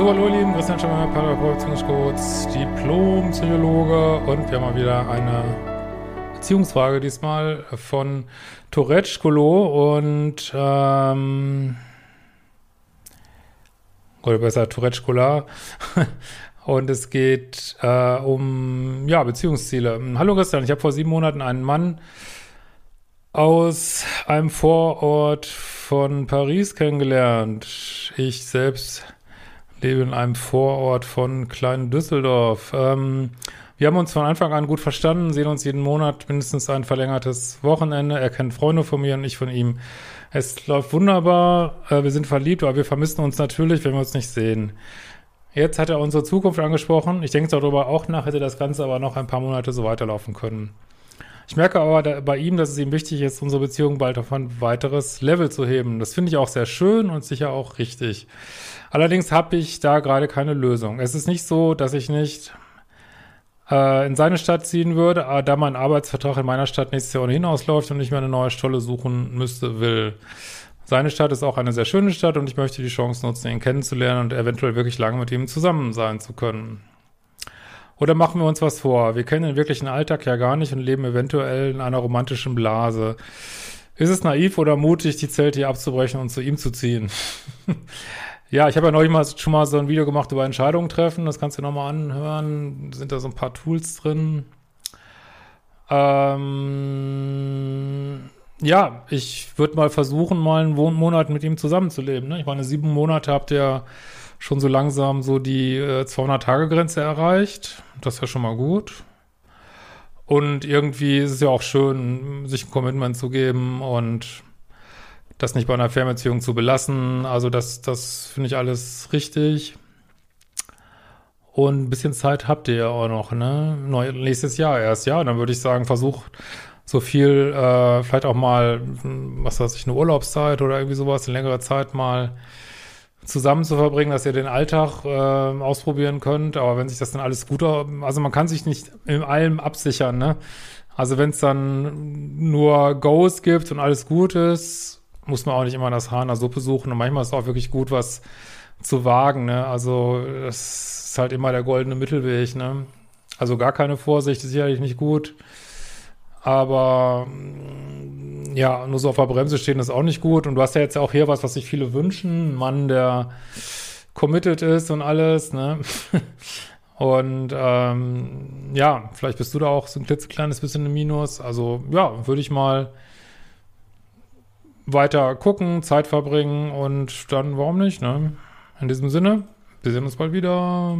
So, hallo ihr Lieben, Christian Schemmer, Beziehungscoach, Diplom-Psychologe und wir haben mal wieder eine Beziehungsfrage, diesmal von Touretschkolo und ähm, oder besser Touretschkola und es geht äh, um ja, Beziehungsziele. Hallo Christian, ich habe vor sieben Monaten einen Mann aus einem Vorort von Paris kennengelernt. Ich selbst lebe in einem Vorort von Klein Düsseldorf. Ähm, wir haben uns von Anfang an gut verstanden, sehen uns jeden Monat mindestens ein verlängertes Wochenende. Er kennt Freunde von mir und ich von ihm. Es läuft wunderbar, äh, wir sind verliebt, aber wir vermissen uns natürlich, wenn wir uns nicht sehen. Jetzt hat er unsere Zukunft angesprochen. Ich denke darüber auch nach, hätte das Ganze aber noch ein paar Monate so weiterlaufen können. Ich merke aber da, bei ihm, dass es ihm wichtig ist, unsere Beziehung bald auf ein weiteres Level zu heben. Das finde ich auch sehr schön und sicher auch richtig. Allerdings habe ich da gerade keine Lösung. Es ist nicht so, dass ich nicht äh, in seine Stadt ziehen würde, aber da mein Arbeitsvertrag in meiner Stadt nächstes Jahr ohnehin ausläuft und ich mir eine neue Stelle suchen müsste, will. Seine Stadt ist auch eine sehr schöne Stadt und ich möchte die Chance nutzen, ihn kennenzulernen und eventuell wirklich lange mit ihm zusammen sein zu können. Oder machen wir uns was vor? Wir kennen den wirklichen Alltag ja gar nicht und leben eventuell in einer romantischen Blase. Ist es naiv oder mutig, die Zelte hier abzubrechen und zu ihm zu ziehen? ja, ich habe ja neulich mal schon mal so ein Video gemacht über Entscheidungen treffen. Das kannst du nochmal anhören. Sind da so ein paar Tools drin. Ähm, ja, ich würde mal versuchen, mal einen Monat mit ihm zusammenzuleben. Ne? Ich meine, sieben Monate habt ihr schon so langsam so die äh, 200-Tage-Grenze erreicht. Das ist ja schon mal gut. Und irgendwie ist es ja auch schön, sich ein Commitment zu geben und das nicht bei einer Fernbeziehung zu belassen. Also das, das finde ich alles richtig. Und ein bisschen Zeit habt ihr ja auch noch, ne? Neu, nächstes Jahr erst, ja. Dann würde ich sagen, versucht so viel, äh, vielleicht auch mal, was weiß ich, eine Urlaubszeit oder irgendwie sowas, eine längere Zeit mal zusammen zu verbringen, dass ihr den Alltag äh, ausprobieren könnt. Aber wenn sich das dann alles gut, also man kann sich nicht in allem absichern, ne? Also wenn es dann nur Goes gibt und alles gut ist, muss man auch nicht immer das Haar in der Suppe suchen. Und manchmal ist es auch wirklich gut, was zu wagen, ne? Also das ist halt immer der goldene Mittelweg, ne? Also gar keine Vorsicht ist sicherlich nicht gut. Aber ja, nur so auf der Bremse stehen ist auch nicht gut. Und du hast ja jetzt auch hier was, was sich viele wünschen. Ein Mann, der committed ist und alles, ne? Und ähm, ja, vielleicht bist du da auch so ein klitzekleines bisschen im Minus. Also ja, würde ich mal weiter gucken, Zeit verbringen und dann warum nicht, ne? In diesem Sinne, wir sehen uns bald wieder.